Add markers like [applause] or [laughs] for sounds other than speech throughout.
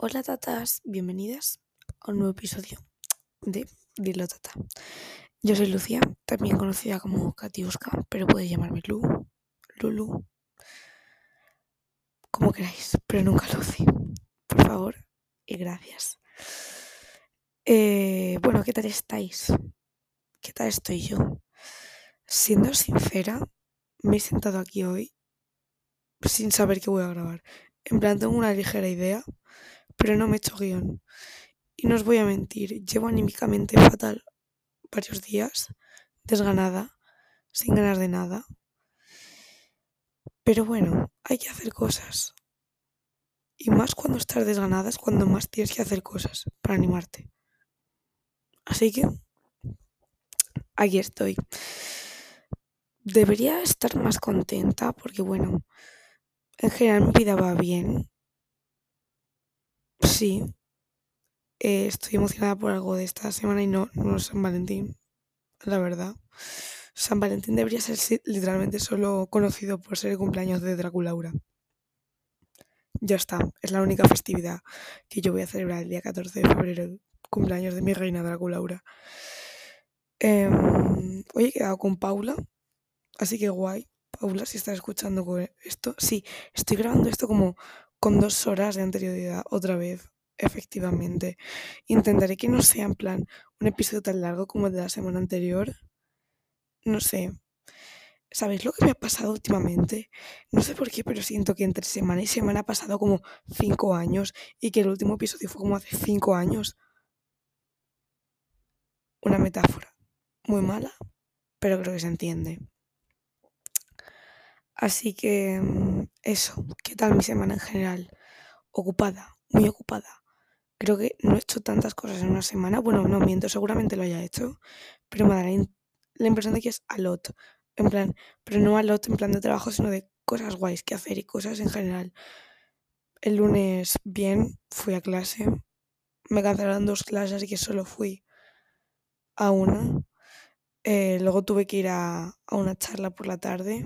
Hola tatas, bienvenidas a un nuevo episodio de Dilo Tata. Yo soy Lucía, también conocida como Katiuska, pero podéis llamarme Lu, Lulu, como queráis, pero nunca Lucy. Por favor y gracias. Eh, bueno, ¿qué tal estáis? ¿Qué tal estoy yo? Siendo sincera, me he sentado aquí hoy sin saber qué voy a grabar. En plan, tengo una ligera idea, pero no me he hecho guion. Y no os voy a mentir, llevo anímicamente fatal varios días, desganada, sin ganas de nada. Pero bueno, hay que hacer cosas. Y más cuando estás desganada es cuando más tienes que hacer cosas para animarte. Así que aquí estoy. Debería estar más contenta porque bueno, en general mi vida va bien. Sí. Eh, estoy emocionada por algo de esta semana y no, no San Valentín, la verdad. San Valentín debería ser literalmente solo conocido por ser el cumpleaños de Draculaura. Ya está, es la única festividad que yo voy a celebrar el día 14 de febrero, cumpleaños de mi reina Draculaura. Eh, hoy he quedado con Paula, así que guay. Paula, si estás escuchando esto, sí, estoy grabando esto como con dos horas de anterioridad otra vez, efectivamente. Intentaré que no sea en plan un episodio tan largo como el de la semana anterior. No sé. ¿Sabéis lo que me ha pasado últimamente? No sé por qué, pero siento que entre semana y semana ha pasado como cinco años y que el último episodio fue como hace cinco años. Una metáfora muy mala, pero creo que se entiende. Así que mm, eso, ¿qué tal mi semana en general? Ocupada, muy ocupada. Creo que no he hecho tantas cosas en una semana. Bueno, no miento, seguramente lo haya hecho, pero me da la, impresión de que es a lot. En plan, pero no a lot en plan de trabajo, sino de cosas guays que hacer y cosas en general. El lunes, bien, fui a clase. Me cancelaron dos clases, así que solo fui a una. Eh, luego tuve que ir a una charla por la tarde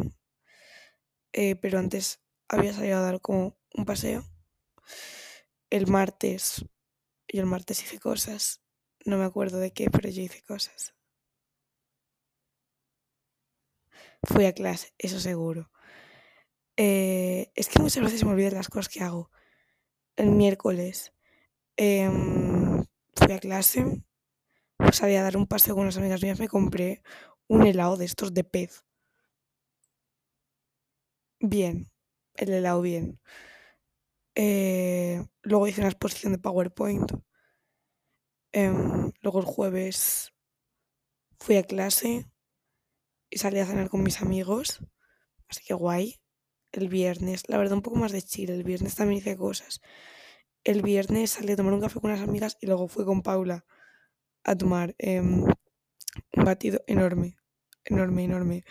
eh, pero antes había salido a dar como un paseo. El martes, y el martes hice cosas, no me acuerdo de qué, pero yo hice cosas. Fui a clase, eso seguro. Eh, es que muchas veces me olvidan las cosas que hago. El miércoles em, fui a clase, salí a dar un paseo con unas amigas mías, me compré un helado de estos de pez bien, el helado bien. Eh, luego hice una exposición de PowerPoint. Em, luego el jueves fui a clase y salí a cenar con mis amigos. Así que guay. El viernes, la verdad, un poco más de chile. El viernes también hice cosas. El viernes salí a tomar un café con unas amigas y luego fui con Paula a tomar em, un batido enorme. Enorme, enorme.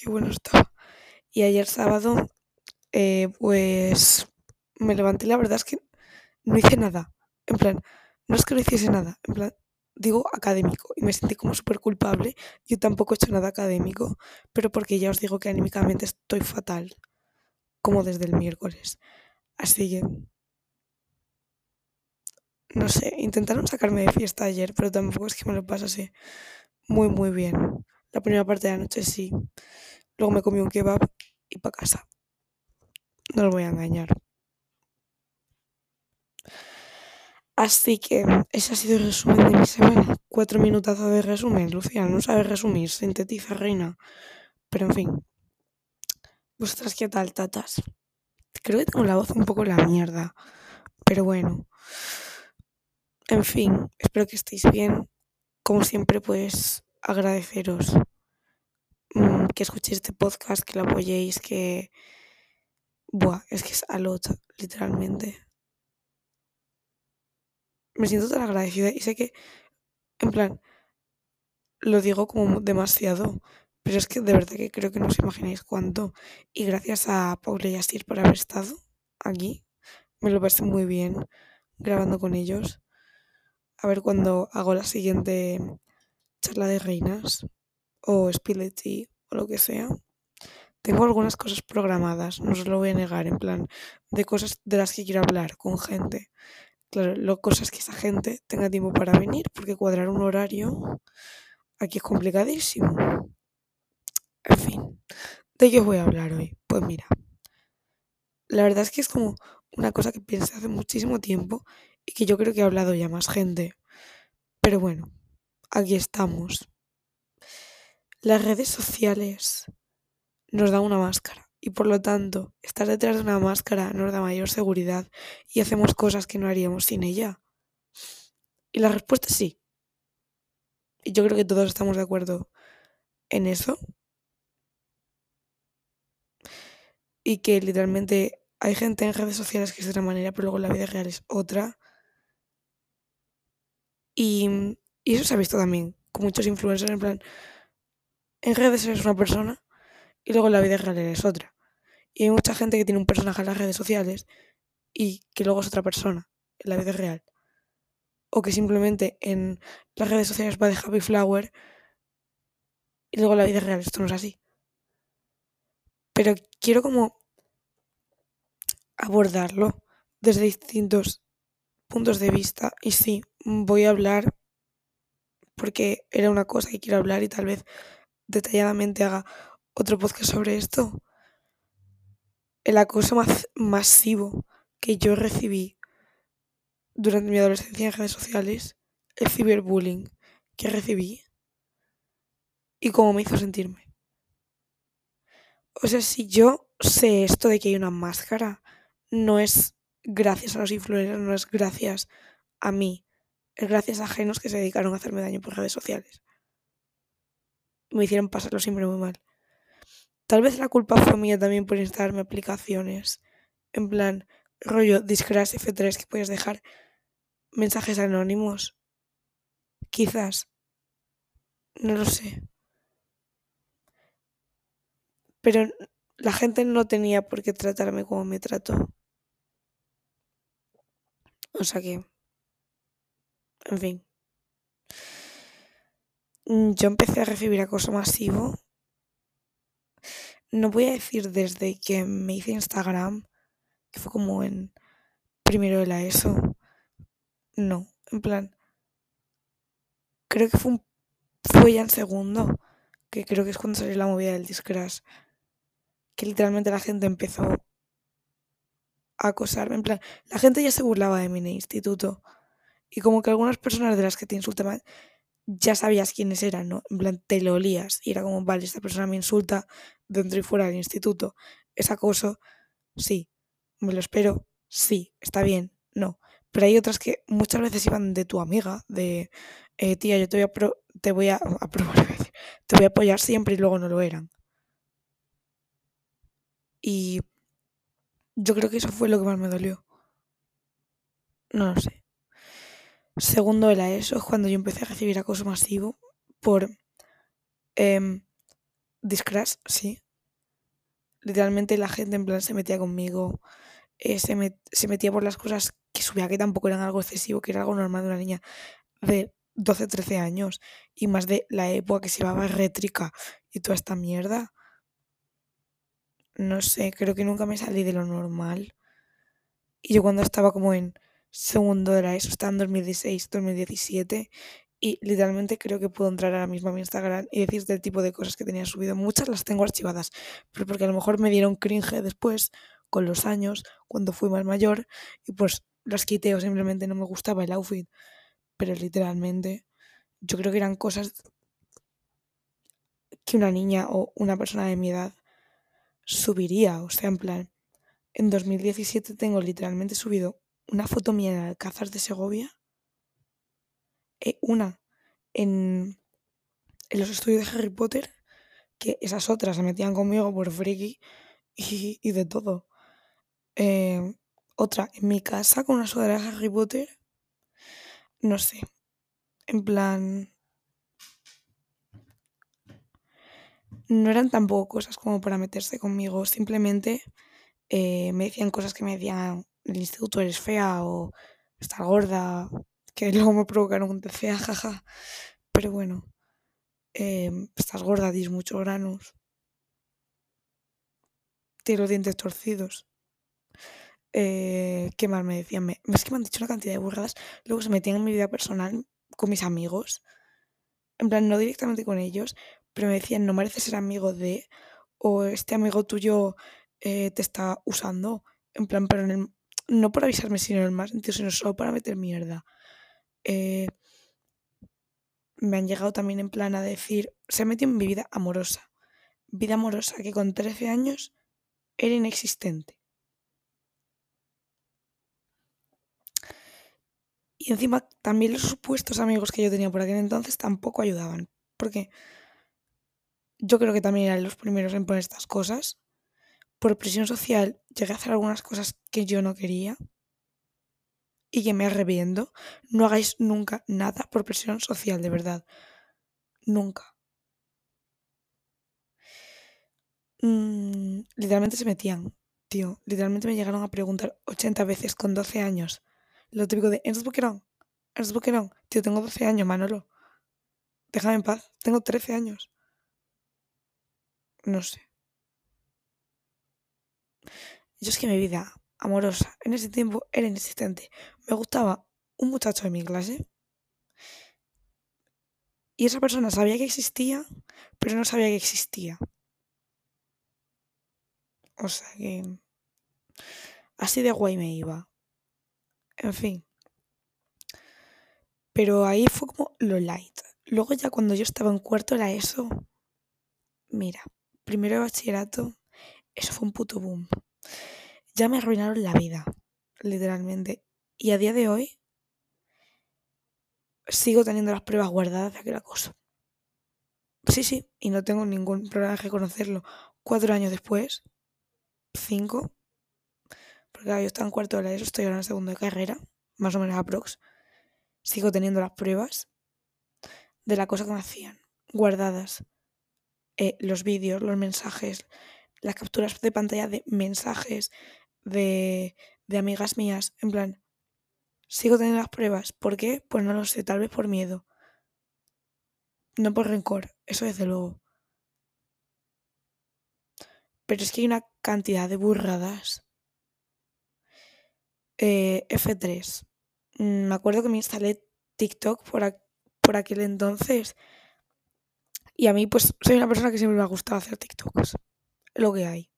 Qué bueno estaba. Y ayer sábado, eh, pues me levanté, la verdad es que no hice nada. En plan, no es que no hiciese nada, en plan, digo académico. Y me sentí como súper culpable. Yo tampoco he hecho nada académico, pero porque ya os digo que anímicamente estoy fatal, como desde el miércoles. Así que no sé, intentaron sacarme de fiesta ayer, pero tampoco es que me lo pasase muy, muy bien. La primera parte de la noche sí. Luego me comí un kebab y para casa. No os voy a engañar. Así que ese ha sido el resumen de mi semana. Cuatro minutazos de resumen. Lucía, no sabe resumir, sintetiza, reina. Pero en fin. ¿Vosotras qué tal, tatas? Creo que tengo la voz un poco la mierda. Pero bueno. En fin, espero que estéis bien. Como siempre, pues agradeceros mm, que escuchéis este podcast, que lo apoyéis, que... Buah, es que es alot, literalmente. Me siento tan agradecida y sé que, en plan, lo digo como demasiado, pero es que de verdad que creo que no os imagináis cuánto. Y gracias a Paula y Asir por haber estado aquí. Me lo pasé muy bien grabando con ellos. A ver cuando hago la siguiente charla de reinas o Spilety o lo que sea. tengo algunas cosas programadas, no os lo voy a negar, en plan, de cosas de las que quiero hablar con gente. Claro, lo cosa es que esa gente tenga tiempo para venir, porque cuadrar un horario aquí es complicadísimo. En fin, ¿de qué os voy a hablar hoy? Pues mira, la verdad es que es como una cosa que pensé hace muchísimo tiempo y que yo creo que ha hablado ya más gente. Pero bueno, aquí estamos. Las redes sociales nos dan una máscara y por lo tanto estar detrás de una máscara nos da mayor seguridad y hacemos cosas que no haríamos sin ella. Y la respuesta es sí. Y yo creo que todos estamos de acuerdo en eso. Y que literalmente hay gente en redes sociales que es de una manera, pero luego la vida real es otra. Y, y eso se ha visto también con muchos influencers, en plan, en redes eres una persona y luego en la vida real eres otra. Y hay mucha gente que tiene un personaje en las redes sociales y que luego es otra persona en la vida real. O que simplemente en las redes sociales va de Happy Flower y luego en la vida real esto no es así. Pero quiero como abordarlo desde distintos puntos de vista y sí, voy a hablar porque era una cosa que quiero hablar y tal vez detalladamente haga otro podcast sobre esto. El acoso más masivo que yo recibí durante mi adolescencia en redes sociales, el ciberbullying que recibí y cómo me hizo sentirme. O sea, si yo sé esto de que hay una máscara, no es gracias a los influencers, no es gracias a mí, gracias a ajenos que se dedicaron a hacerme daño por redes sociales. Me hicieron pasarlo siempre muy mal. Tal vez la culpa fue mía también por instalarme aplicaciones. En plan, rollo Discrash F3 que puedes dejar mensajes anónimos. Quizás. No lo sé. Pero la gente no tenía por qué tratarme como me trató. O sea que, en fin. Mm, yo empecé a recibir acoso masivo. No voy a decir desde que me hice Instagram, que fue como en primero de la ESO. No, en plan. Creo que fue, un, fue ya en segundo, que creo que es cuando salió la movida del Discrash. Que literalmente la gente empezó acosarme. En plan, la gente ya se burlaba de mí en el instituto. Y como que algunas personas de las que te insultaban ya sabías quiénes eran, ¿no? En plan, te lo olías. Y era como, vale, esta persona me insulta dentro y fuera del instituto. ¿Es acoso? Sí. ¿Me lo espero? Sí. ¿Está bien? No. Pero hay otras que muchas veces iban de tu amiga, de, eh, tía, yo te voy a, te voy a, [laughs] te voy a apoyar siempre y luego no lo eran. Y yo creo que eso fue lo que más me dolió. No lo sé. Segundo era eso, es cuando yo empecé a recibir acoso masivo por eh, Discrash, sí. Literalmente la gente en plan se metía conmigo, eh, se, se metía por las cosas que subía que tampoco eran algo excesivo, que era algo normal de una niña de 12, 13 años y más de la época que se llevaba rétrica y toda esta mierda no sé, creo que nunca me salí de lo normal. Y yo cuando estaba como en segundo de la ESO, estaba en 2016, 2017, y literalmente creo que puedo entrar ahora mismo a mi Instagram y decirte el tipo de cosas que tenía subido. Muchas las tengo archivadas, pero porque a lo mejor me dieron cringe después, con los años, cuando fui más mayor, y pues las quité o simplemente no me gustaba el outfit. Pero literalmente, yo creo que eran cosas que una niña o una persona de mi edad subiría. O sea, en plan, en 2017 tengo literalmente subido una foto mía en Alcázar de Segovia, eh, una en, en, los estudios de Harry Potter, que esas otras se metían conmigo por friki y, de todo. Eh, otra en mi casa con una sudadera de Harry Potter. No sé. En plan, no eran tampoco cosas como para meterse conmigo, simplemente eh, me decían cosas que me decían el instituto eres fea o estás gorda, que [laughs] luego me provocaron un fea, jaja. Pero bueno, eh, estás gorda, dis muchos granos. tiene los dientes torcidos. Eh, ¿Qué más me decían? Me, es que me han dicho una cantidad de burradas. Luego se metían en mi vida personal con mis amigos. En plan, no directamente con ellos, pero me decían, no mereces ser amigo de, o este amigo tuyo eh, te está usando. En plan, pero no por avisarme, sino en más sentido, sino solo para meter mierda. Eh, me han llegado también en plan a decir, se ha metido en mi vida amorosa. Vida amorosa que con 13 años era inexistente. Y encima también los supuestos amigos que yo tenía por aquel entonces tampoco ayudaban. Porque yo creo que también eran los primeros en poner estas cosas. Por presión social llegué a hacer algunas cosas que yo no quería y que me arrepiento. No hagáis nunca nada por presión social, de verdad. Nunca. Mm, literalmente se metían, tío. Literalmente me llegaron a preguntar 80 veces con 12 años. Lo típico de, ¿eres boquerón? ¿Eres boquerón? Tío, tengo 12 años, Manolo. Déjame en paz. Tengo 13 años. No sé. Yo es que mi vida amorosa en ese tiempo era inexistente. Me gustaba un muchacho de mi clase y esa persona sabía que existía, pero no sabía que existía. O sea que así de guay me iba. En fin. Pero ahí fue como lo light. Luego ya cuando yo estaba en cuarto era eso. Mira, primero de bachillerato, eso fue un puto boom ya me arruinaron la vida, literalmente. Y a día de hoy sigo teniendo las pruebas guardadas de aquel acoso. Sí, sí, y no tengo ningún problema en reconocerlo. Cuatro años después, cinco, porque yo estaba en cuarto de la ESO, estoy ahora en segundo de carrera, más o menos aprox. Sigo teniendo las pruebas de la cosa que me hacían, guardadas. Eh, los vídeos, los mensajes, las capturas de pantalla de mensajes, de, de amigas mías, en plan, sigo teniendo las pruebas. ¿Por qué? Pues no lo sé, tal vez por miedo. No por rencor, eso desde luego. Pero es que hay una cantidad de burradas. Eh, F3. Mm, me acuerdo que me instalé TikTok por, por aquel entonces. Y a mí, pues, soy una persona que siempre me ha gustado hacer TikToks. Lo que hay.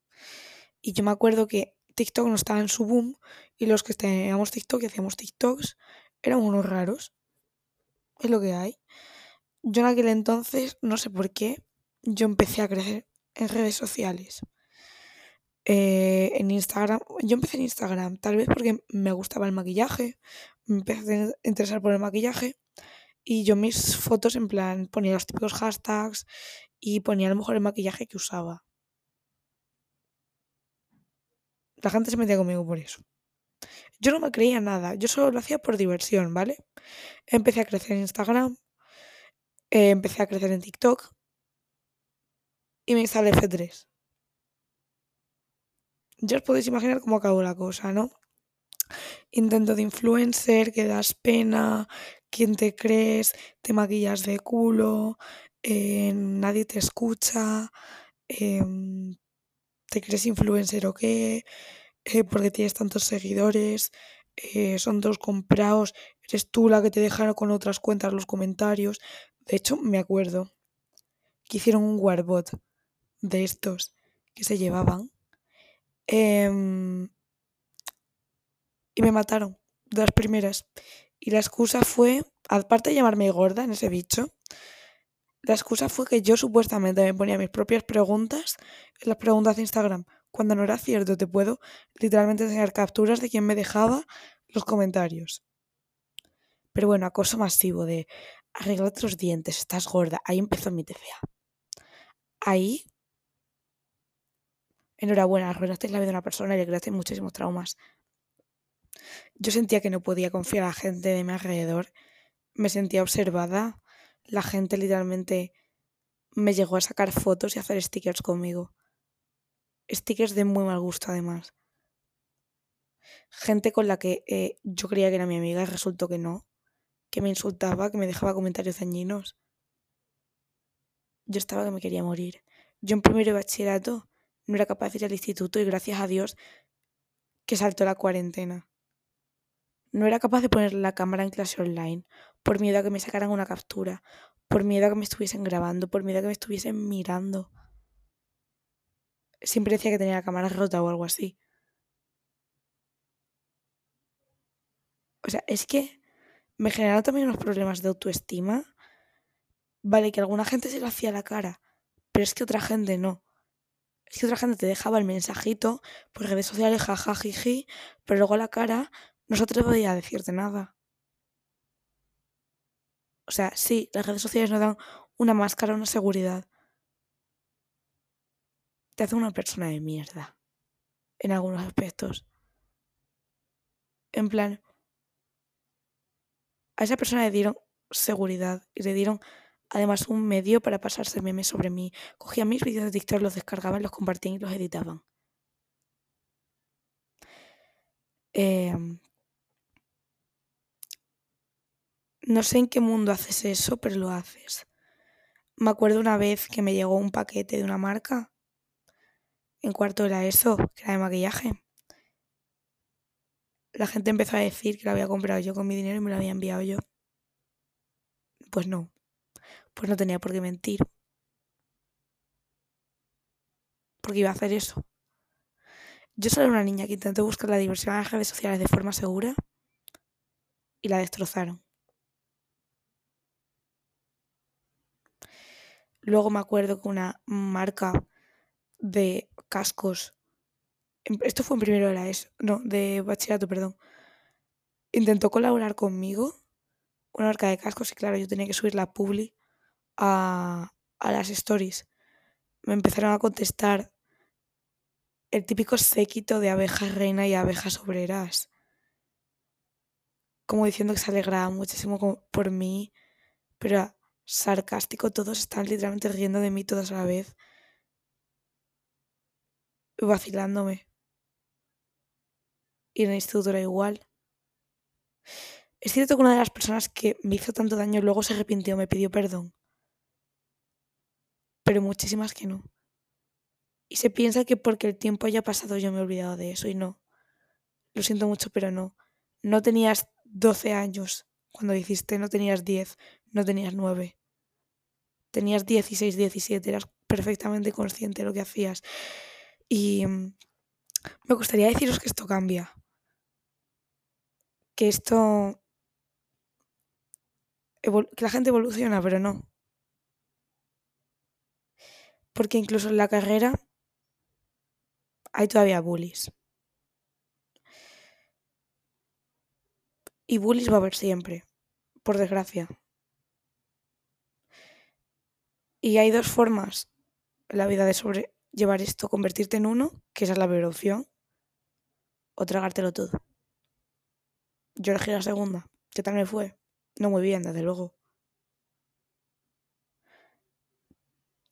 Y yo me acuerdo que TikTok no estaba en su boom y los que teníamos TikTok y hacíamos TikToks eran unos raros. Es lo que hay. Yo en aquel entonces, no sé por qué, yo empecé a crecer en redes sociales. Eh, en Instagram, yo empecé en Instagram, tal vez porque me gustaba el maquillaje, me empecé a interesar por el maquillaje y yo mis fotos en plan ponía los típicos hashtags y ponía a lo mejor el maquillaje que usaba. La gente se metía conmigo por eso. Yo no me creía nada, yo solo lo hacía por diversión, ¿vale? Empecé a crecer en Instagram, eh, empecé a crecer en TikTok y me instalé F3. Ya os podéis imaginar cómo acabó la cosa, ¿no? Intento de influencer, que das pena, quién te crees, te maquillas de culo, eh, nadie te escucha, em, te crees influencer o qué, eh, porque tienes tantos seguidores, eh, son dos comprados, eres tú la que te dejaron con otras cuentas los comentarios. De hecho, me acuerdo que hicieron un Warbot de estos que se llevaban. Em, y me mataron, de las primeras. Y la excusa fue, aparte de llamarme gorda en ese bicho, la excusa fue que yo supuestamente me ponía mis propias preguntas en las preguntas de Instagram. Cuando no era cierto, te puedo literalmente enseñar capturas de quien me dejaba los comentarios. Pero bueno, acoso masivo de arreglate los dientes, estás gorda. Ahí empezó mi TCA. Ahí, enhorabuena, arruinaste la vida de una persona y le creaste muchísimos traumas. Yo sentía que no podía confiar a la gente de mi alrededor. Me sentía observada la gente literalmente me llegó a sacar fotos y hacer stickers conmigo. Stickers de muy mal gusto además. Gente con la que eh, yo creía que era mi amiga y resultó que no. Que me insultaba, que me dejaba comentarios dañinos. Yo estaba que me quería morir. Yo en primero de bachillerato no era capaz de ir al instituto y gracias a Dios que saltó la cuarentena. No era capaz de poner la cámara en clase online por miedo a que me sacaran una captura, por miedo a que me estuviesen grabando, por miedo a que me estuviesen mirando. Siempre decía que tenía la cámara rota o algo así. O sea, es que me generaron también unos problemas de autoestima. Vale, que alguna gente se lo hacía a la cara, pero es que otra gente no. Es que otra gente te dejaba el mensajito por redes sociales, jajajiji, pero luego a la cara no se atrevía a decirte nada. O sea, sí, las redes sociales nos dan una máscara, una seguridad. Te hace una persona de mierda. En algunos aspectos. En plan, a esa persona le dieron seguridad y le dieron además un medio para pasarse memes sobre mí. Cogían mis vídeos de TikTok, los descargaban, los compartían y los editaban. Eh, No sé en qué mundo haces eso, pero lo haces. Me acuerdo una vez que me llegó un paquete de una marca. En cuarto era eso, que era de maquillaje. La gente empezó a decir que lo había comprado yo con mi dinero y me lo había enviado yo. Pues no. Pues no tenía por qué mentir. Porque iba a hacer eso. Yo soy una niña que intentó buscar la diversión en las redes sociales de forma segura y la destrozaron. Luego me acuerdo que una marca de cascos, esto fue en primero de la no, de bachillerato, perdón, intentó colaborar conmigo, una marca de cascos, y claro, yo tenía que subir la publi a, a las stories. Me empezaron a contestar el típico séquito de abejas reina y abejas obreras. Como diciendo que se alegraba muchísimo por mí, pero sarcástico, todos están literalmente riendo de mí todos a la vez, vacilándome. Y en el instituto era igual. Es cierto que una de las personas que me hizo tanto daño luego se arrepintió, me pidió perdón. Pero muchísimas que no. Y se piensa que porque el tiempo haya pasado yo me he olvidado de eso y no. Lo siento mucho, pero no. No tenías 12 años cuando hiciste, no tenías 10, no tenías 9 tenías 16, 17, eras perfectamente consciente de lo que hacías. Y mm, me gustaría deciros que esto cambia. Que esto... que la gente evoluciona, pero no. Porque incluso en la carrera hay todavía bullies. Y bullies va a haber siempre, por desgracia. Y hay dos formas en la vida de sobrellevar esto, convertirte en uno, que esa es la peor opción, o tragártelo todo. Yo elegí la segunda. ¿Qué tal me fue? No muy bien, desde luego.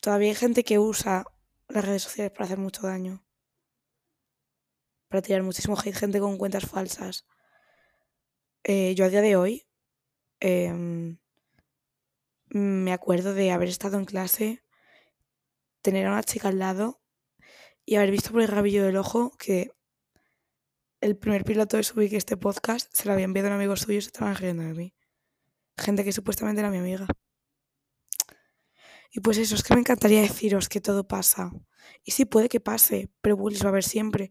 Todavía hay gente que usa las redes sociales para hacer mucho daño. Para tirar muchísimo hate, gente con cuentas falsas. Eh, yo a día de hoy em, me acuerdo de haber estado en clase, tener a una chica al lado y haber visto por el rabillo del ojo que el primer piloto de subir este podcast se lo había enviado a un amigo suyo y se estaban riendo de mí. Gente que supuestamente era mi amiga. Y pues eso, es que me encantaría deciros que todo pasa. Y sí, puede que pase, pero bullies va a haber siempre.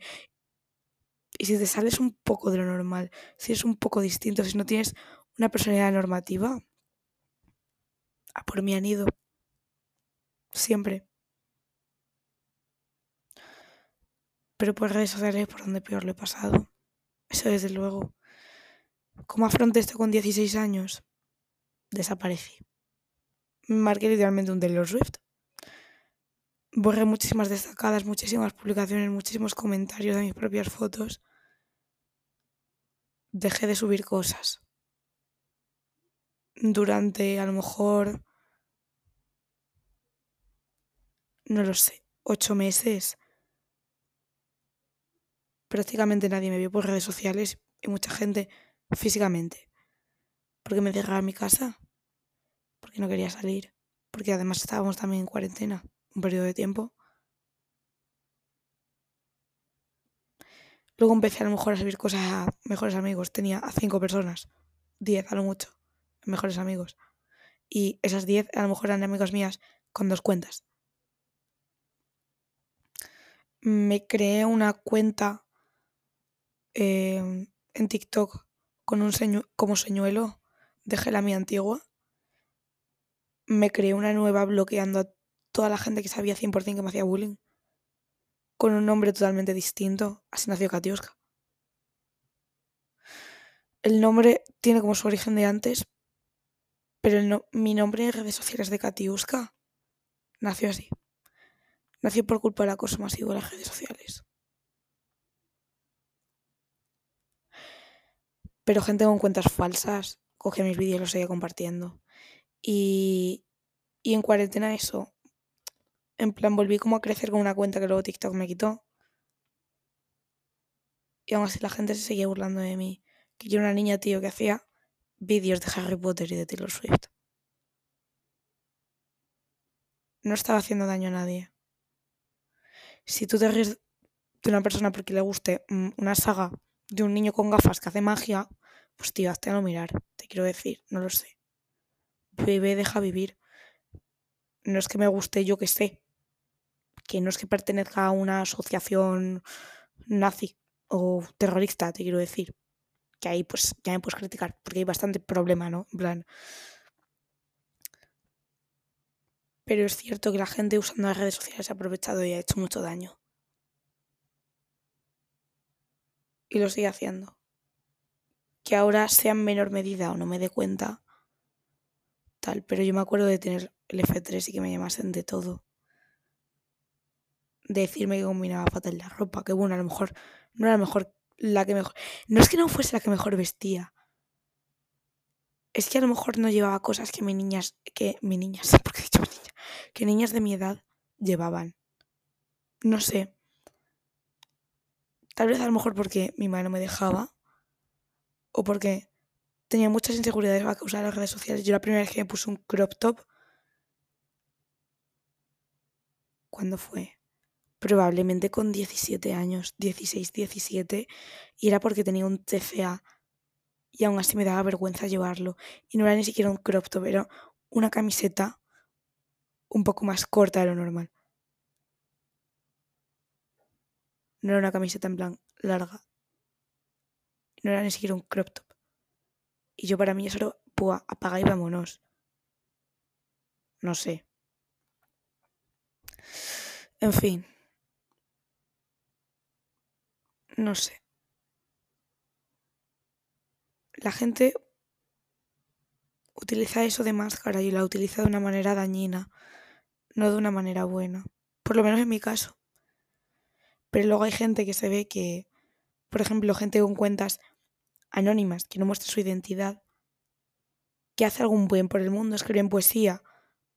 Y si te sales un poco de lo normal, si eres un poco distinto, si no tienes una personalidad normativa, a por mí han ido. Siempre. Pero por redes sociales es por donde peor lo he pasado. Eso desde luego. ¿Cómo afronté esto con 16 años? Desaparecí. Marqué literalmente un Taylor Swift. Borré muchísimas destacadas, muchísimas publicaciones, muchísimos comentarios de mis propias fotos. Dejé de subir cosas durante a lo mejor, no lo sé, ocho meses. Prácticamente nadie me vio por redes sociales y mucha gente físicamente. Porque me cerraba mi casa. Porque no quería salir. Porque además estábamos también en cuarentena, un periodo de tiempo. Luego empecé a lo mejor a subir cosas a mejores amigos. Tenía a cinco personas, diez a lo mucho, mejores amigos. Y esas diez a lo mejor eran amigas mías con dos cuentas. Me creé una cuenta em, en TikTok con un como señuelo. Dejé la mía antigua. Me creé una nueva bloqueando a toda la gente que sabía 100% que me hacía bullying con un nombre totalmente distinto. Así nació Katiuska. El nombre tiene como su origen de antes, pero mi nombre en redes sociales de Katiuska nació así. Nació por culpa del acoso masivo de las redes sociales. Pero gente con cuentas falsas coge mis vídeos y los sigue compartiendo. Y, y en cuarentena eso, en plan, volví como a crecer con una cuenta que luego TikTok me quitó. Y aún así la gente se seguía burlando de mí. Que yo era una niña, tío, que hacía vídeos de Harry Potter y de Taylor Swift. No estaba haciendo daño a nadie. Si tú te ríes de una persona porque le guste mm, una saga de un niño con gafas que hace magia, pues tío, hazte a no mirar. Te quiero decir, no lo sé. Bebé, deja vivir. No es que me guste, yo que sé que no es que pertenezca a una asociación nazi o terrorista, te quiero decir. Que ahí pues ya me puedes criticar, porque hay bastante problema, ¿no? En plan. Pero es cierto que la gente usando las redes sociales ha aprovechado y ha hecho mucho daño. Y lo sigue haciendo. Que ahora sea en menor medida o no me dé cuenta, tal. Pero yo me acuerdo de tener el F3 y que me llamasen de todo decirme que combinaba fatal la ropa, que bueno, a lo mejor no era mejor la que mejor. No es que no fuese la que mejor vestía. Es que a lo mejor no llevaba cosas que mis niñas, que mis niñas, [laughs] porque he dicho niña, que niñas de mi edad llevaban. No sé. Tal vez a lo mejor porque mi madre no me dejaba. O porque tenía muchas inseguridades a causa de las redes sociales. Yo la primera vez que me puse un crop top. ¿Cuándo fue? probablemente con 17 años, 16, 17, y era porque tenía un TCA y aún así me daba vergüenza llevarlo. Y no era ni siquiera un crop top, era una camiseta un poco más corta de lo normal. No era una camiseta en plan larga. No era ni siquiera un crop top. Y yo para mí eso era, pua, apaga y vámonos. No sé. En fin. no sé. La gente utiliza eso de máscara y la utiliza de una manera dañina, no de una manera buena. Por lo menos en mi caso. Pero luego hay gente que se ve que, por ejemplo, gente con cuentas anónimas que no muestra su identidad, que hace algún buen por el mundo, escriben poesía,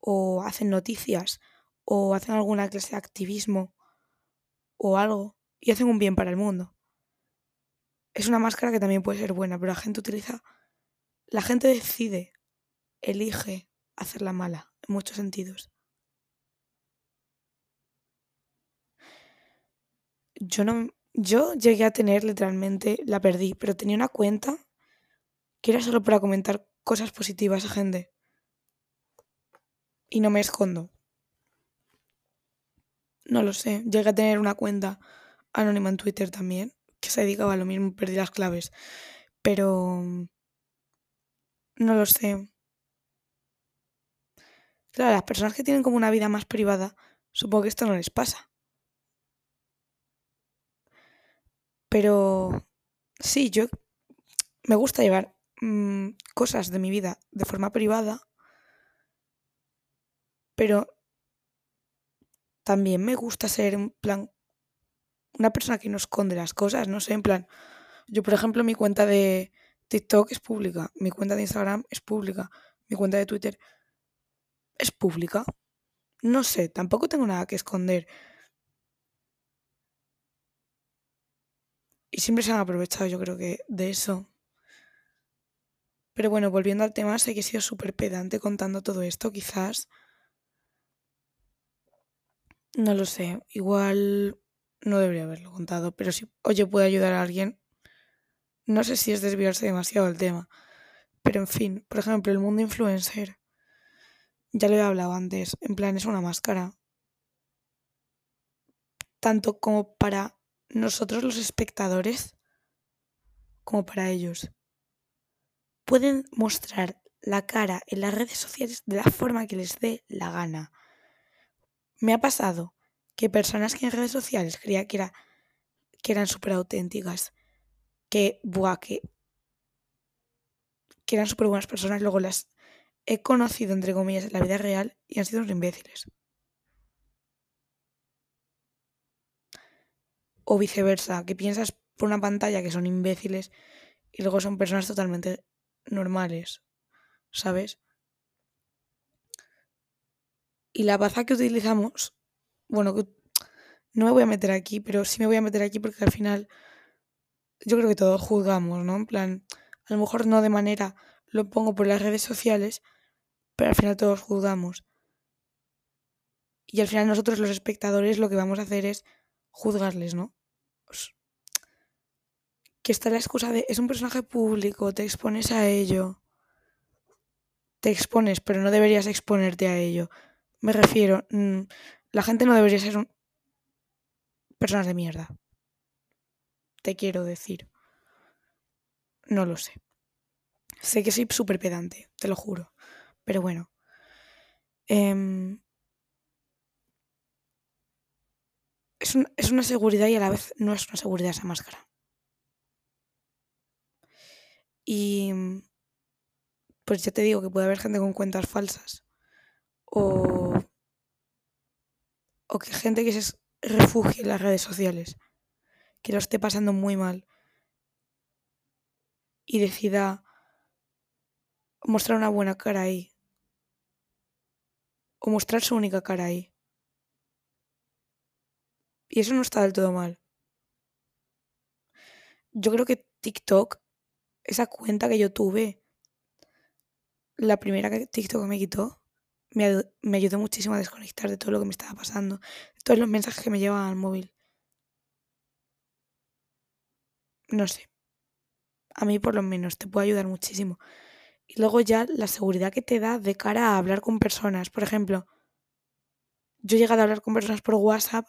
o hacen noticias, o hacen alguna clase de activismo, o algo, y hacen un bien para el mundo. Es una máscara que también puede ser buena, pero la gente utiliza, la gente decide, elige hacerla mala, en muchos sentidos. Yo no, yo llegué a tener literalmente, la perdí, pero tenía una cuenta que era solo para comentar cosas positivas a gente. Y no me escondo. No lo sé, llegué a tener una cuenta anónima en Twitter también, que se dedicaba a lo mismo, perdí las claves. Pero... No lo sé. Claro, las personas que tienen como una vida más privada, supongo que esto no les pasa. Pero... Sí, yo me gusta llevar mm, cosas de mi vida de forma privada, pero también me gusta ser en plan una persona que no esconde las cosas, no sé, en plan, yo por ejemplo mi cuenta de TikTok es pública, mi cuenta de Instagram es pública, mi cuenta de Twitter es pública. No sé, tampoco tengo nada que esconder. Y siempre se han aprovechado, yo creo que, de eso. Pero bueno, volviendo al tema, sé que he sido súper pedante contando todo esto, quizás. No lo sé, igual no debería haberlo contado, pero si, oye, puede ayudar a alguien, no sé si es desviarse demasiado del tema, pero en fin, por ejemplo, el mundo influencer, ya lo he hablado antes, en plan es una máscara, tanto como para nosotros los espectadores, como para ellos. Pueden mostrar la cara en las redes sociales de la forma que les dé la gana. Me ha pasado que personas que en redes sociales creía que, era, que eran súper auténticas, que, buah, que, que eran súper buenas personas, luego las he conocido, entre comillas, en la vida real y han sido unos imbéciles. O viceversa, que piensas por una pantalla que son imbéciles y luego son personas totalmente normales, ¿sabes? Y la baza que utilizamos bueno, no me voy a meter aquí, pero sí me voy a meter aquí porque al final yo creo que todos juzgamos, ¿no? En plan, a lo mejor no de manera, lo pongo por las redes sociales, pero al final todos juzgamos. Y al final nosotros los espectadores lo que vamos a hacer es juzgarles, ¿no? Que está la excusa de es un personaje público, te expones a ello. Te expones, pero no deberías exponerte a ello. Me refiero, mm, la gente no debería ser un... personas de mierda. Te quiero decir. No lo sé. Sé que soy súper pedante, te lo juro. Pero bueno. Em, es, es una seguridad y a la vez no es una seguridad esa máscara. Y pues ya te digo que puede haber gente con cuentas falsas. O o que gente que se refugie en las redes sociales, que lo esté pasando muy mal y decida mostrar una buena cara ahí o mostrar su única cara ahí. Y eso no está del todo mal. Yo creo que TikTok, esa cuenta que yo tuve, la primera que TikTok me quitó, me, me, ayudó muchísimo a desconectar de todo lo que me estaba pasando, todos los mensajes que me llevaban al móvil. No sé. A mí por lo menos te puede ayudar muchísimo. Y luego ya la seguridad que te da de cara a hablar con personas. Por ejemplo, yo he llegado a hablar con personas por WhatsApp.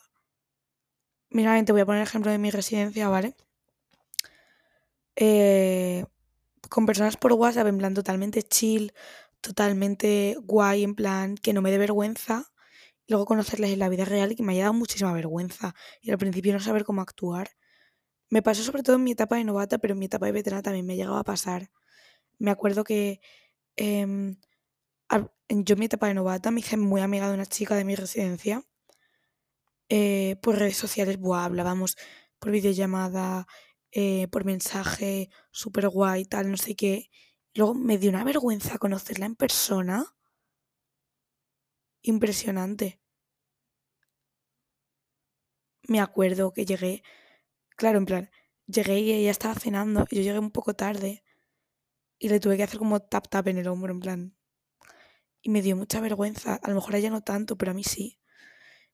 Mira, te voy a poner el ejemplo de mi residencia, ¿vale? Eh, con personas por WhatsApp en plan totalmente chill, totalmente guay, en plan que no me dé vergüenza. Luego conocerles en la vida real y que me haya dado muchísima vergüenza. Y al principio no saber cómo actuar. Me pasó sobre todo en mi etapa de novata, pero en mi etapa de veterana también me llegaba a pasar. Me acuerdo que em, yo en mi etapa de novata me hice muy amiga de una chica de mi residencia. Eh, por redes sociales, buah, hablábamos por videollamada, eh, por mensaje, súper guay, tal, no sé qué. Luego me dio una vergüenza conocerla en persona. Impresionante. Me acuerdo que llegué, claro, en plan, llegué y ella estaba cenando y yo llegué un poco tarde y le tuve que hacer como tap tap en el hombro, en plan. Y me dio mucha vergüenza, a lo mejor a ella no tanto, pero a mí sí.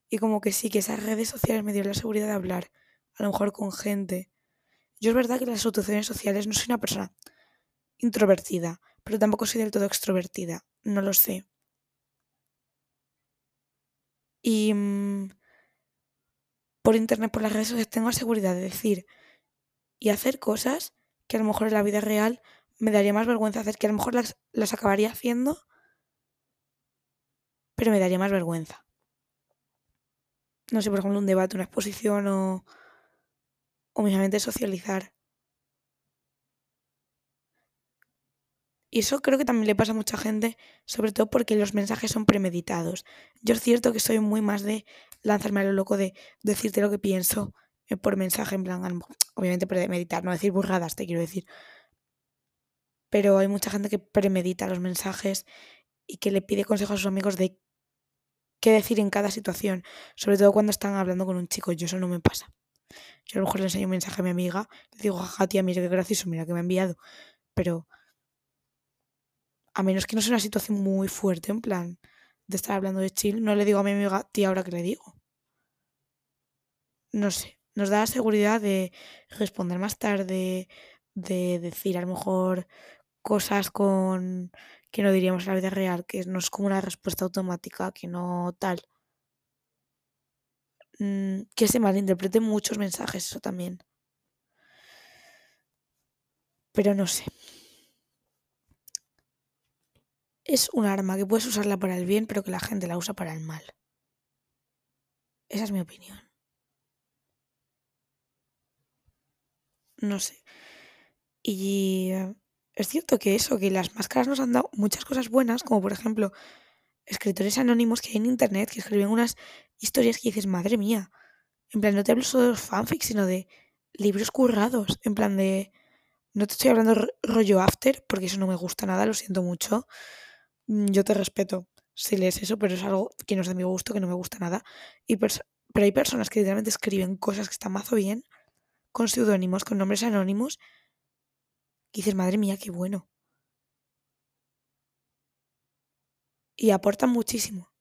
Y como que sí, que esas redes sociales me dieron la seguridad de hablar, a lo mejor con gente. Yo es verdad que las situaciones sociales no soy una persona introvertida, pero tampoco soy del todo extrovertida, no lo sé. Y mm, por internet, por las redes sociales, tengo la seguridad de decir y hacer cosas que a lo mejor en la vida real me daría más vergüenza hacer, que a lo mejor las, las acabaría haciendo, pero me daría más vergüenza. No sé, por ejemplo, un debate, una exposición o, o socializar. Y eso creo que también le pasa a mucha gente, sobre todo porque los mensajes son premeditados. Yo es cierto que soy muy más de lanzarme a lo loco de decirte lo que pienso eh, por mensaje, en plan, obviamente premeditar, no decir burradas, te quiero decir. Pero hay mucha gente que premedita los mensajes y que le pide consejos a sus amigos de qué decir en cada situación, sobre todo cuando están hablando con un chico. Yo eso no me pasa. Yo a lo mejor le enseño un mensaje a mi amiga, le digo, jaja, tía, mira qué gracioso, mira que me ha enviado. Pero a menos que no sea una situación muy fuerte, en plan, de estar hablando de chill, no le digo a mi amiga, tía, ahora que le digo. no sé, nos da la seguridad de responder más tarde, de decir a lo mejor cosas con que no diríamos en la vida real, que no es como una respuesta automática, que no tal. Mm, que se malinterpreten muchos mensajes, eso también. Pero no sé. Es un arma que puedes usarla para el bien, pero que la gente la usa para el mal. Esa es mi opinión. No sé. Y eh, es cierto que eso, que las máscaras nos han dado muchas cosas buenas, como por ejemplo escritores anónimos que hay en internet que escriben unas historias que dices, madre mía. En plan, no te hablo solo de los fanfics, sino de libros currados. En plan de. No te estoy hablando rollo after, porque eso no me gusta nada, lo siento mucho. Mm, yo te respeto si lees eso, pero es algo que no es de mi gusto, que no me gusta nada. Y pero hay personas que literalmente escriben cosas que están mazo bien, con seudónimos, con nombres anónimos, y dices, madre mía, qué bueno. Y aportan muchísimo.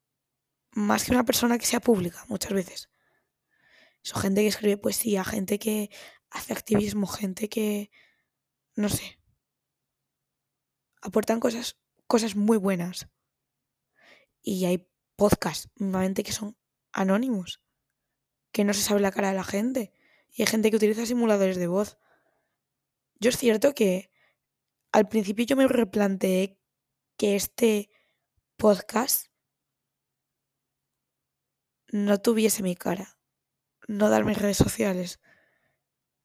Más que una persona que sea pública, muchas veces. Son gente que escribe poesía, gente que hace activismo, gente que. no sé. Aportan cosas, cosas muy buenas. Y hay podcasts, normalmente que son anónimos, que no se sabe la cara de la gente. Y hay gente que utiliza simuladores de voz. Yo es cierto que al principio yo me replanteé que este podcast no tuviese mi cara, no darme redes sociales,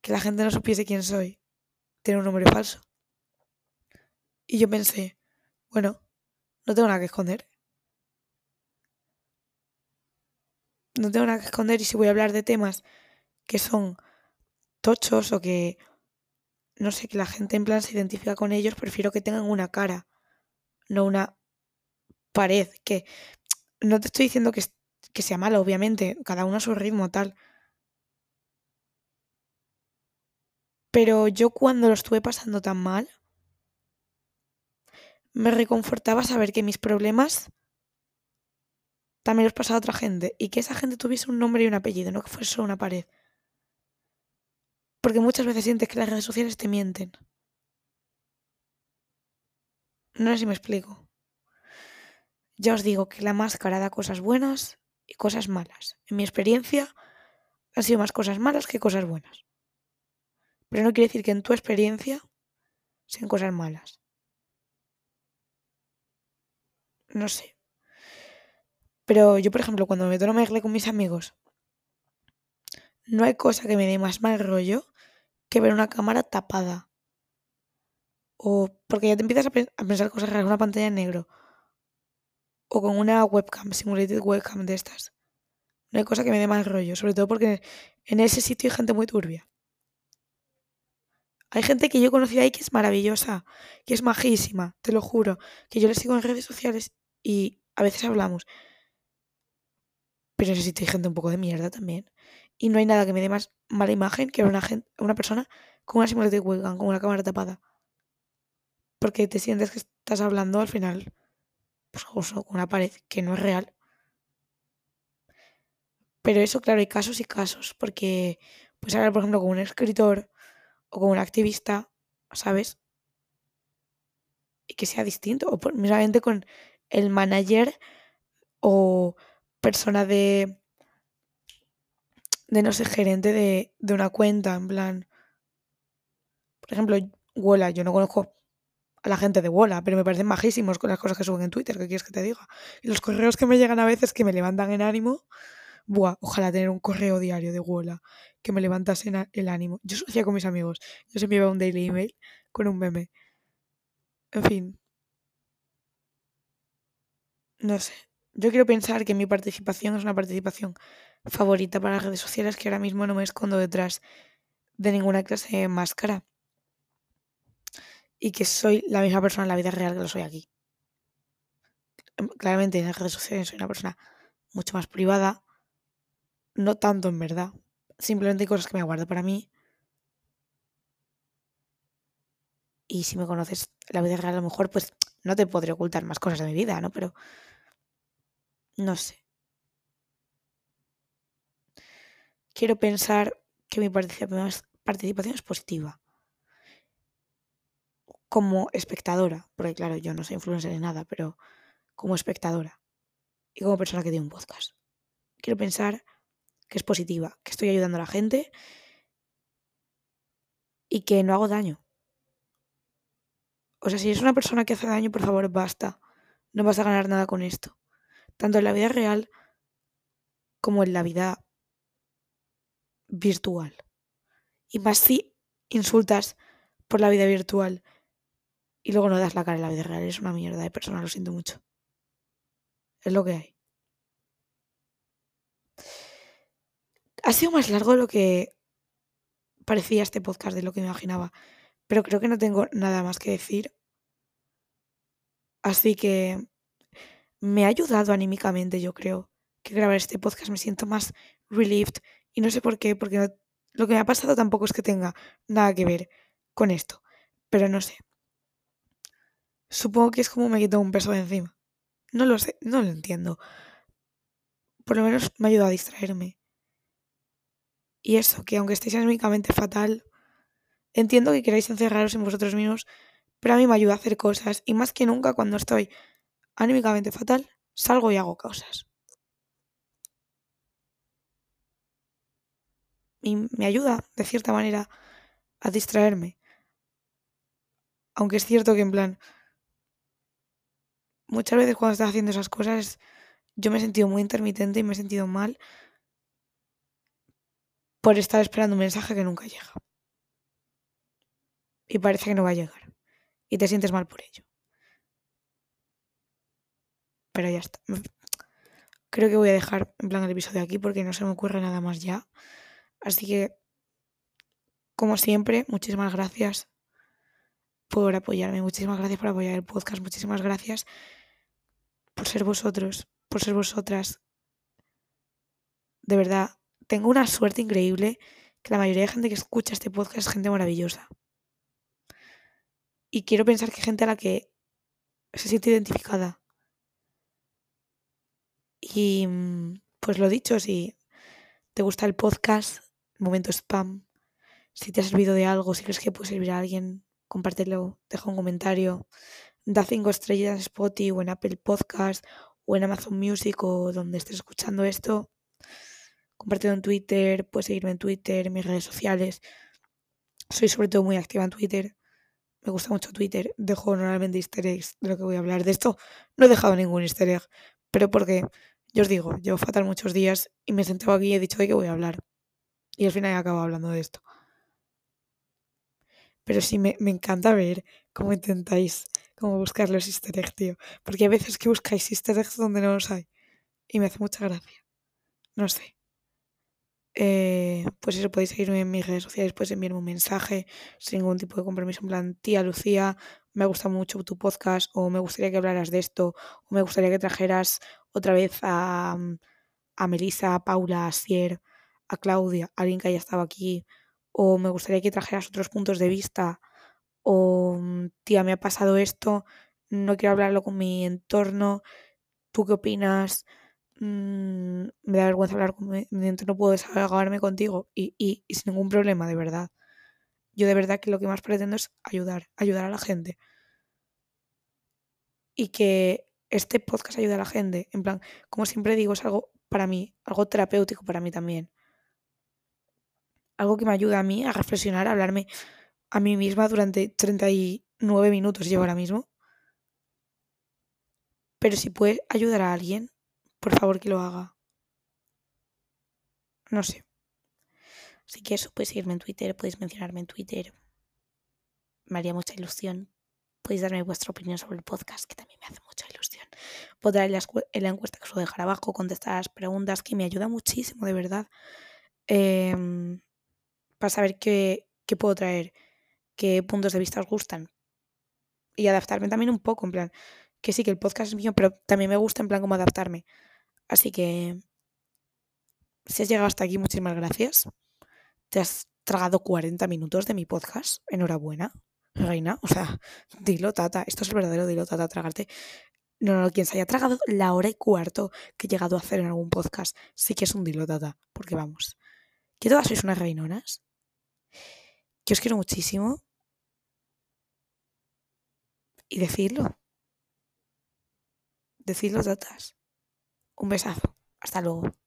que la gente no supiese quién soy, tener un nombre falso. Y yo pensé, bueno, no tengo nada que esconder. No tengo nada que esconder y si voy a hablar de temas que son tochos o que no sé, que la gente en plan se identifica con ellos, prefiero que tengan una cara, no una pared. Que no te estoy diciendo que, que sea malo, obviamente, cada uno a su ritmo, tal. Pero yo cuando lo estuve pasando tan mal, me reconfortaba saber que mis problemas también los pasaba a otra gente y que esa gente tuviese un nombre y un apellido, no que fuese solo una pared. Porque muchas veces sientes que las redes sociales te mienten. No sé si me explico. Ya os digo que la máscara da cosas buenas y cosas malas. En mi experiencia han sido más cosas malas que cosas buenas. Pero no quiere decir que en tu experiencia sean cosas malas. No sé. Pero yo, por ejemplo, cuando me meto en Omegle con mis amigos, no hay cosa que me dé más mal rollo que ver una cámara tapada. O porque ya te empiezas a, pensar cosas raras, una pantalla en negro. O con una webcam, simulated webcam de estas. No hay cosa que me dé mal rollo, sobre todo porque en ese sitio hay gente muy turbia. Hay gente que yo he conocido ahí que es maravillosa, que es majísima, te lo juro, que yo le sigo en redes sociales y a veces hablamos. Pero en ese sitio hay gente un poco de mierda también. Y no hay nada que me dé más mala imagen que una, una persona con una simulación de webcam, con una cámara tapada. Porque te sientes que estás hablando al final pues, con una pared que no es real. Pero eso, claro, hay casos y casos. Porque puedes hablar, por ejemplo, con un escritor o con un activista, ¿sabes? Y que sea distinto. O mismamente con el manager o persona de de no ser gerente de, una cuenta, en plan. Por ejemplo, Wola, yo no conozco a la gente de Wola, pero me parecen majísimos con las cosas que suben en Twitter, ¿qué quieres que te diga? Y los correos que me llegan a veces que me levantan en ánimo, buah, ojalá tener un correo diario de Wola que me levantase el ánimo. Yo lo hacía con mis amigos, yo siempre iba un daily email con un meme. En fin. No sé. Yo quiero pensar que mi participación es una participación favorita para las redes sociales que ahora mismo no me escondo detrás de ninguna clase de máscara. Y que soy la misma persona en la vida real que lo soy aquí. Em, claramente en las redes sociales soy una persona mucho más privada. No tanto en verdad. Simplemente hay cosas que me guardo para mí. Y si me conoces la vida real a lo mejor, pues no te podré ocultar más cosas de mi vida, ¿no? Pero no sé. quiero pensar que mi participación es positiva. Como espectadora, porque claro, yo no soy influencer ni nada, pero como espectadora y como persona que tiene un podcast. Quiero pensar que es positiva, que estoy ayudando a la gente y que no hago daño. O sea, si eres una persona que hace daño, por favor, basta. No vas a ganar nada con esto. Tanto en la vida real como en la vida virtual. Y más si insultas por la vida virtual y luego no das la cara en la vida real. Es una mierda de persona, lo siento mucho. Es lo que hay. Ha sido más largo de lo que parecía este podcast, de lo que me imaginaba. Pero creo que no tengo nada más que decir. Así que me ha ayudado anímicamente, yo creo, que grabar este podcast. Me siento más relieved. Y no sé por qué, porque lo que me ha pasado tampoco es que tenga nada que ver con esto. Pero no sé. Supongo que es como me quito un peso de encima. No lo sé, no lo entiendo. Por lo menos me ayuda a distraerme. Y eso, que aunque estéis anímicamente fatal, entiendo que queráis encerraros en vosotros mismos, pero a mí me ayuda a hacer cosas y más que nunca cuando estoy anímicamente fatal, salgo y hago cosas. Y me ayuda, de cierta manera, a distraerme. Aunque es cierto que en plan, muchas veces cuando estás haciendo esas cosas, yo me he sentido muy intermitente y me he sentido mal por estar esperando un mensaje que nunca llega. Y parece que no va a llegar. Y te sientes mal por ello. Pero ya está. Creo que voy a dejar en plan el episodio aquí porque no se me ocurre nada más ya. Así que, como siempre, muchísimas gracias por apoyarme. Muchísimas gracias por apoyar el podcast. Muchísimas gracias por ser vosotros, por ser vosotras. De verdad, tengo una suerte increíble que la mayoría de gente que escucha este podcast es gente maravillosa. Y quiero pensar que gente a la que se siente identificada. Y mm, pues lo dicho, si te gusta el podcast, momento spam, si te ha servido de algo, si crees que puede servir a alguien, compártelo, deja un comentario da cinco estrellas en Spotify o en Apple Podcast o en Amazon Music o donde estés escuchando esto. Compártelo en Twitter, puedes seguirme en Twitter, en mis redes sociales. Soy sobre todo muy activa en Twitter. Me gusta mucho Twitter. Dejo normalmente easter eggs de lo que voy a hablar. De esto no he dejado ningún easter egg, pero porque, yo os digo, llevo fatal muchos días y me he sentado aquí y he dicho de qué voy a hablar. Y al final he acabado hablando de esto. Pero sí, me, me encanta ver cómo intentáis como buscar los easter eggs, tío. Porque hay veces que buscáis easter eggs donde no los hay. Y me hace mucha gracia. No sé. Eh, pues eso, podéis seguirme en mis redes sociales, podéis enviarme un mensaje sin ningún tipo de compromiso. En plan, tía Lucía, me gusta mucho tu podcast, o me gustaría que hablaras de esto, o me gustaría que trajeras otra vez a, a Melissa, a Paula, a Sier, a Claudia, alguien que haya estado aquí, o me gustaría que trajeras otros puntos de vista o mm, tía, me ha pasado esto, no quiero hablarlo con mi entorno, ¿tú qué opinas? Mm, me da vergüenza hablar con mi, entorno, no puedo desahogarme contigo y, y, y sin ningún problema, de verdad. Yo de verdad que lo que más pretendo es ayudar, ayudar a la gente. Y que este podcast ayude a la gente. En plan, como siempre digo, es algo para mí, algo terapéutico para mí también. Algo que me ayuda a mí a reflexionar, a hablarme a mí misma durante 39 minutos llevo ahora mismo. Pero si puede ayudar a alguien, por favor que lo haga. No sé. Así que eso, puedes seguirme en Twitter, puedes mencionarme en Twitter. Me haría mucha ilusión. Podéis darme vuestra opinión sobre el podcast, que también me hace mucha ilusión. Podrá en la, encuesta que os voy a dejar abajo contestar las preguntas, que me ayuda muchísimo, de verdad. Em, para saber qué, puedo traer qué puntos de vista os gustan. Y adaptarme también un poco, en plan, que sí, que el podcast es mío, pero también me gusta en plan como adaptarme. Así que, si has llegado hasta aquí, muchísimas gracias. Te has tragado 40 minutos de mi podcast. Enhorabuena, reina. O sea, [laughs] dilo, tata. Esto es el verdadero dilo, tata, tragarte. No, no, quien se haya tragado la hora y cuarto que he llegado a hacer en algún podcast, sí que es un dilo, tata. Porque vamos, que todas sois unas reinonas, que os quiero muchísimo y decidlo. Decidlo todas. Un besazo. Hasta luego.